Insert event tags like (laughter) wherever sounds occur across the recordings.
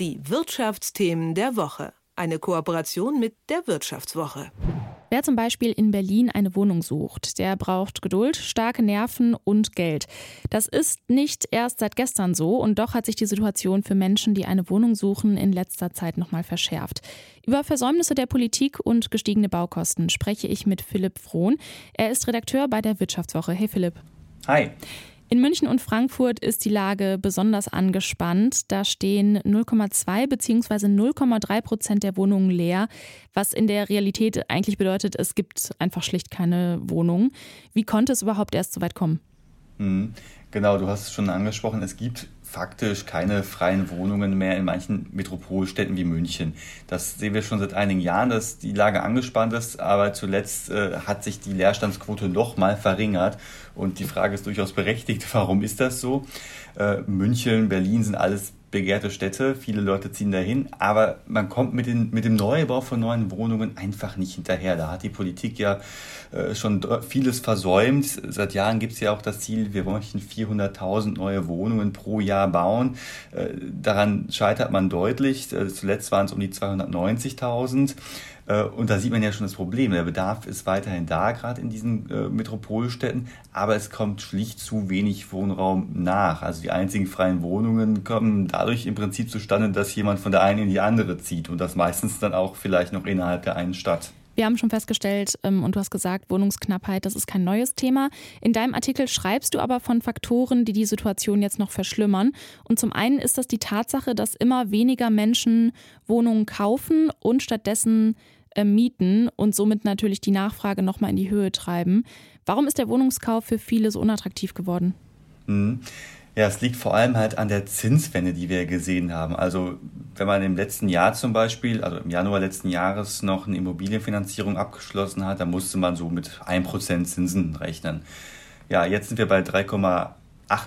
Die Wirtschaftsthemen der Woche. Eine Kooperation mit der Wirtschaftswoche. Wer zum Beispiel in Berlin eine Wohnung sucht, der braucht Geduld, starke Nerven und Geld. Das ist nicht erst seit gestern so und doch hat sich die Situation für Menschen, die eine Wohnung suchen, in letzter Zeit nochmal verschärft. Über Versäumnisse der Politik und gestiegene Baukosten spreche ich mit Philipp Frohn. Er ist Redakteur bei der Wirtschaftswoche. Hey Philipp. Hi. In München und Frankfurt ist die Lage besonders angespannt. Da stehen 0,2 bzw. 0,3 Prozent der Wohnungen leer, was in der Realität eigentlich bedeutet, es gibt einfach schlicht keine Wohnungen. Wie konnte es überhaupt erst so weit kommen? Mhm. Genau, du hast es schon angesprochen. Es gibt faktisch keine freien Wohnungen mehr in manchen Metropolstädten wie München. Das sehen wir schon seit einigen Jahren, dass die Lage angespannt ist, aber zuletzt äh, hat sich die Leerstandsquote noch mal verringert und die Frage ist durchaus berechtigt, (laughs) warum ist das so? Äh, München, Berlin sind alles begehrte Städte, viele Leute ziehen dahin, aber man kommt mit, den, mit dem Neubau von neuen Wohnungen einfach nicht hinterher. Da hat die Politik ja äh, schon vieles versäumt. Seit Jahren gibt es ja auch das Ziel, wir möchten 400.000 neue Wohnungen pro Jahr bauen. Äh, daran scheitert man deutlich. Äh, zuletzt waren es um die 290.000. Äh, und da sieht man ja schon das Problem. Der Bedarf ist weiterhin da, gerade in diesen äh, Metropolstädten, aber es kommt schlicht zu wenig Wohnraum nach. Also die einzigen freien Wohnungen kommen dadurch im Prinzip zustande, dass jemand von der einen in die andere zieht und das meistens dann auch vielleicht noch innerhalb der einen Stadt. Wir haben schon festgestellt, ähm, und du hast gesagt, Wohnungsknappheit, das ist kein neues Thema. In deinem Artikel schreibst du aber von Faktoren, die die Situation jetzt noch verschlimmern. Und zum einen ist das die Tatsache, dass immer weniger Menschen Wohnungen kaufen und stattdessen äh, mieten und somit natürlich die Nachfrage nochmal in die Höhe treiben. Warum ist der Wohnungskauf für viele so unattraktiv geworden? Mhm. Ja, es liegt vor allem halt an der Zinswende, die wir gesehen haben. Also wenn man im letzten Jahr zum Beispiel, also im Januar letzten Jahres noch eine Immobilienfinanzierung abgeschlossen hat, dann musste man so mit 1% Zinsen rechnen. Ja, jetzt sind wir bei 3,8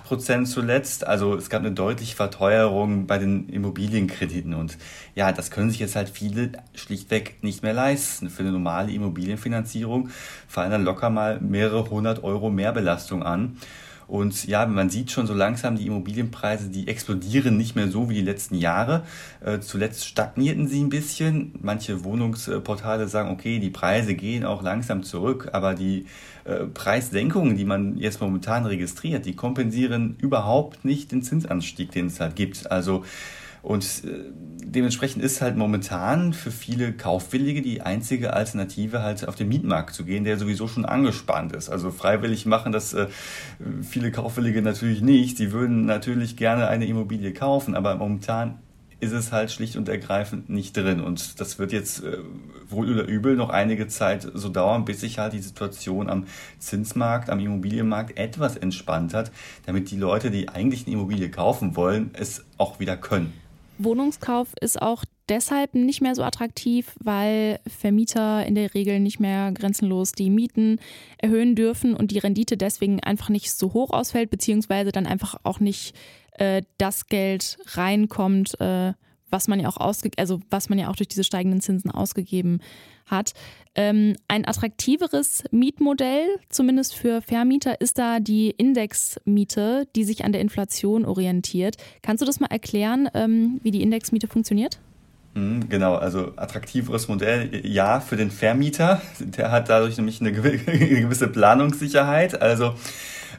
Prozent zuletzt. Also es gab eine deutliche Verteuerung bei den Immobilienkrediten. Und ja, das können sich jetzt halt viele schlichtweg nicht mehr leisten. Für eine normale Immobilienfinanzierung fallen dann locker mal mehrere hundert Euro Mehrbelastung an. Und ja, man sieht schon so langsam, die Immobilienpreise, die explodieren nicht mehr so wie die letzten Jahre. Äh, zuletzt stagnierten sie ein bisschen. Manche Wohnungsportale sagen, okay, die Preise gehen auch langsam zurück, aber die äh, Preissenkungen, die man jetzt momentan registriert, die kompensieren überhaupt nicht den Zinsanstieg, den es halt gibt. Also und äh, dementsprechend ist halt momentan für viele Kaufwillige die einzige Alternative halt auf den Mietmarkt zu gehen, der sowieso schon angespannt ist. Also freiwillig machen das äh, viele Kaufwillige natürlich nicht. Sie würden natürlich gerne eine Immobilie kaufen, aber momentan ist es halt schlicht und ergreifend nicht drin. Und das wird jetzt äh, wohl oder übel noch einige Zeit so dauern, bis sich halt die Situation am Zinsmarkt, am Immobilienmarkt etwas entspannt hat, damit die Leute, die eigentlich eine Immobilie kaufen wollen, es auch wieder können. Wohnungskauf ist auch deshalb nicht mehr so attraktiv, weil Vermieter in der Regel nicht mehr grenzenlos die Mieten erhöhen dürfen und die Rendite deswegen einfach nicht so hoch ausfällt, beziehungsweise dann einfach auch nicht äh, das Geld reinkommt, äh, was man ja auch ausge also was man ja auch durch diese steigenden Zinsen ausgegeben hat. Ähm, ein attraktiveres Mietmodell, zumindest für Vermieter, ist da die Indexmiete, die sich an der Inflation orientiert. Kannst du das mal erklären, ähm, wie die Indexmiete funktioniert? Mhm, genau, also attraktiveres Modell, ja, für den Vermieter. Der hat dadurch nämlich eine (laughs) gewisse Planungssicherheit. Also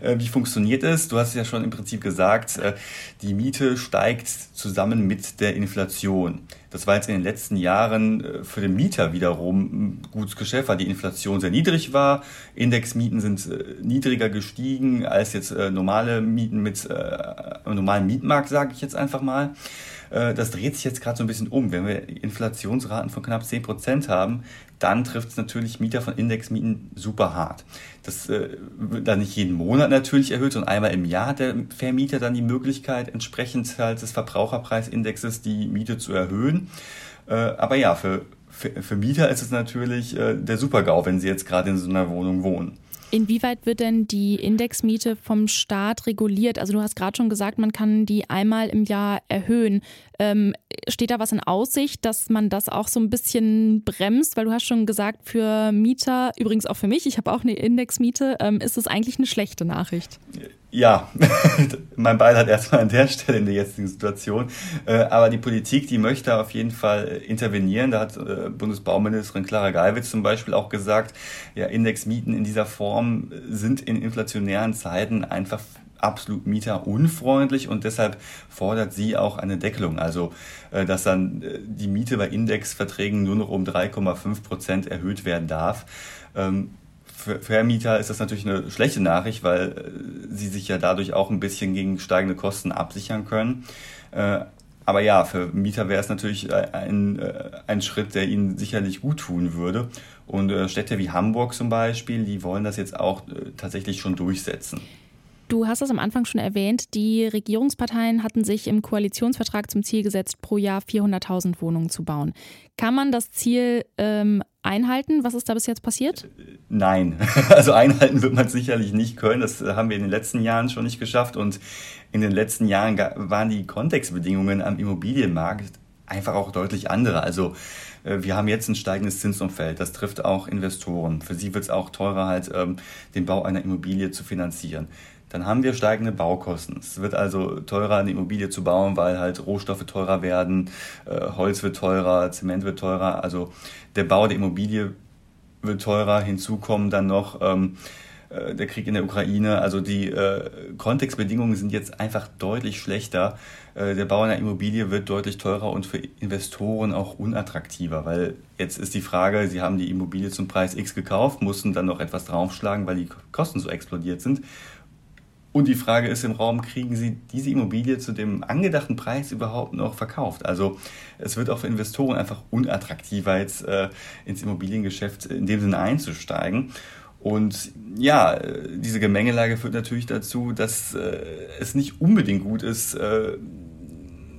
wie funktioniert es? Du hast ja schon im Prinzip gesagt, äh, die Miete steigt zusammen mit der Inflation. Das war jetzt in den letzten Jahren äh, für den Mieter wiederum ein gutes Geschäft, weil die Inflation sehr niedrig war. Indexmieten sind niedriger gestiegen als jetzt normale Mieten mit einem normalen Mietmarkt, sage ich jetzt einfach mal. Das dreht sich jetzt gerade so ein bisschen um. Wenn wir Inflationsraten von knapp 10 Prozent haben, dann trifft es natürlich Mieter von Indexmieten super hart. Das äh, wird dann nicht jeden Monat natürlich erhöht, sondern einmal im Jahr hat der Vermieter dann die Möglichkeit, entsprechend halt des Verbraucherpreisindexes die Miete zu erhöhen. Äh, aber ja, für, für, für Mieter ist es natürlich äh, der Super-GAU, wenn sie jetzt gerade in so einer Wohnung wohnen. Inwieweit wird denn die Indexmiete vom Staat reguliert? Also du hast gerade schon gesagt, man kann die einmal im Jahr erhöhen. Ähm, steht da was in Aussicht, dass man das auch so ein bisschen bremst? Weil du hast schon gesagt, für Mieter, übrigens auch für mich, ich habe auch eine Indexmiete, ähm, ist es eigentlich eine schlechte Nachricht. Ja, (laughs) mein Beileid erstmal an der Stelle in der jetzigen Situation. Äh, aber die Politik, die möchte auf jeden Fall intervenieren. Da hat äh, Bundesbauministerin Clara Geiwitz zum Beispiel auch gesagt, ja, Indexmieten in dieser Form sind in inflationären Zeiten einfach absolut mieterunfreundlich und deshalb fordert sie auch eine Deckelung. Also, äh, dass dann die Miete bei Indexverträgen nur noch um 3,5 Prozent erhöht werden darf. Für Vermieter ist das natürlich eine schlechte Nachricht, weil äh, sie sich ja dadurch auch ein bisschen gegen steigende Kosten absichern können. Äh, aber ja, für Mieter wäre es natürlich äh, ein, ein Schritt, der ihnen sicherlich gut tun würde. Und Städte wie Hamburg zum Beispiel, die wollen das jetzt auch tatsächlich schon durchsetzen. Du hast es am Anfang schon erwähnt, die Regierungsparteien hatten sich im Koalitionsvertrag zum Ziel gesetzt, pro Jahr 400.000 Wohnungen zu bauen. Kann man das Ziel ähm, einhalten? Was ist da bis jetzt passiert? Nein, (laughs) also einhalten wird man sicherlich nicht können. Das haben wir in den letzten Jahren schon nicht geschafft. Und in den letzten Jahren waren die Kontextbedingungen am Immobilienmarkt einfach auch deutlich andere. Also äh, wir haben jetzt ein steigendes Zinsumfeld. Das trifft auch Investoren. Für sie wird es auch teurer, halt ähm, den Bau einer Immobilie zu finanzieren dann haben wir steigende Baukosten. Es wird also teurer, eine Immobilie zu bauen, weil halt Rohstoffe teurer werden, äh, Holz wird teurer, Zement wird teurer. Also der Bau der Immobilie wird teurer. Hinzu kommen dann noch ähm, äh, der Krieg in der Ukraine. Also die äh, Kontextbedingungen sind jetzt einfach deutlich schlechter. Äh, der Bau einer Immobilie wird deutlich teurer und für Investoren auch unattraktiver, weil jetzt ist die Frage, sie haben die Immobilie zum Preis X gekauft, mussten dann noch etwas draufschlagen, weil die Kosten so explodiert sind und die Frage ist im Raum, kriegen Sie diese Immobilie zu dem angedachten Preis überhaupt noch verkauft? Also es wird auch für Investoren einfach unattraktiver, jetzt äh, ins Immobiliengeschäft in dem Sinne einzusteigen. Und ja, diese Gemengelage führt natürlich dazu, dass äh, es nicht unbedingt gut ist, äh,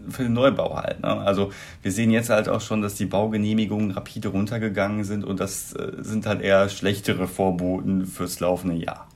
für den Neubau halt. Ne? Also wir sehen jetzt halt auch schon, dass die Baugenehmigungen rapide runtergegangen sind und das äh, sind halt eher schlechtere Vorboten fürs laufende Jahr.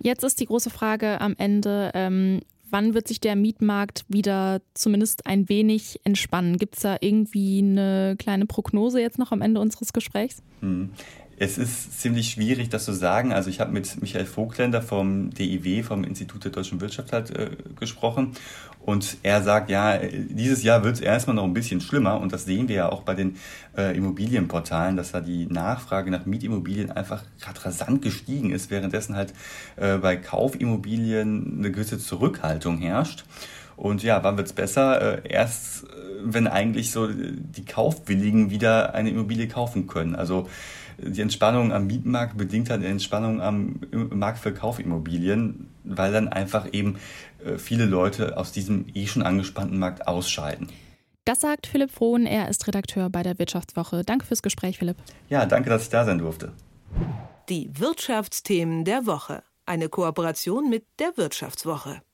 Jetzt ist die große Frage am Ende, ähm, wann wird sich der Mietmarkt wieder zumindest ein wenig entspannen? Gibt es da irgendwie eine kleine Prognose jetzt noch am Ende unseres Gesprächs? Hm. Es ist ziemlich schwierig, das zu sagen. Also ich habe mit Michael Vogtländer vom DIW, vom Institut der deutschen Wirtschaft halt äh, gesprochen. Und er sagt, ja, dieses Jahr wird es erstmal noch ein bisschen schlimmer. Und das sehen wir ja auch bei den äh, Immobilienportalen, dass da die Nachfrage nach Mietimmobilien einfach gerade rasant gestiegen ist, währenddessen halt äh, bei Kaufimmobilien eine gewisse Zurückhaltung herrscht. Und ja, wann wird's besser? Äh, erst, äh, wenn eigentlich so die Kaufwilligen wieder eine Immobilie kaufen können. Also die Entspannung am Mietmarkt bedingt halt eine Entspannung am Markt für Kaufimmobilien, weil dann einfach eben äh, viele Leute aus diesem eh schon angespannten Markt ausscheiden. Das sagt Philipp Frohn, er ist Redakteur bei der Wirtschaftswoche. Danke fürs Gespräch, Philipp. Ja, danke, dass ich da sein durfte. Die Wirtschaftsthemen der Woche. Eine Kooperation mit der Wirtschaftswoche.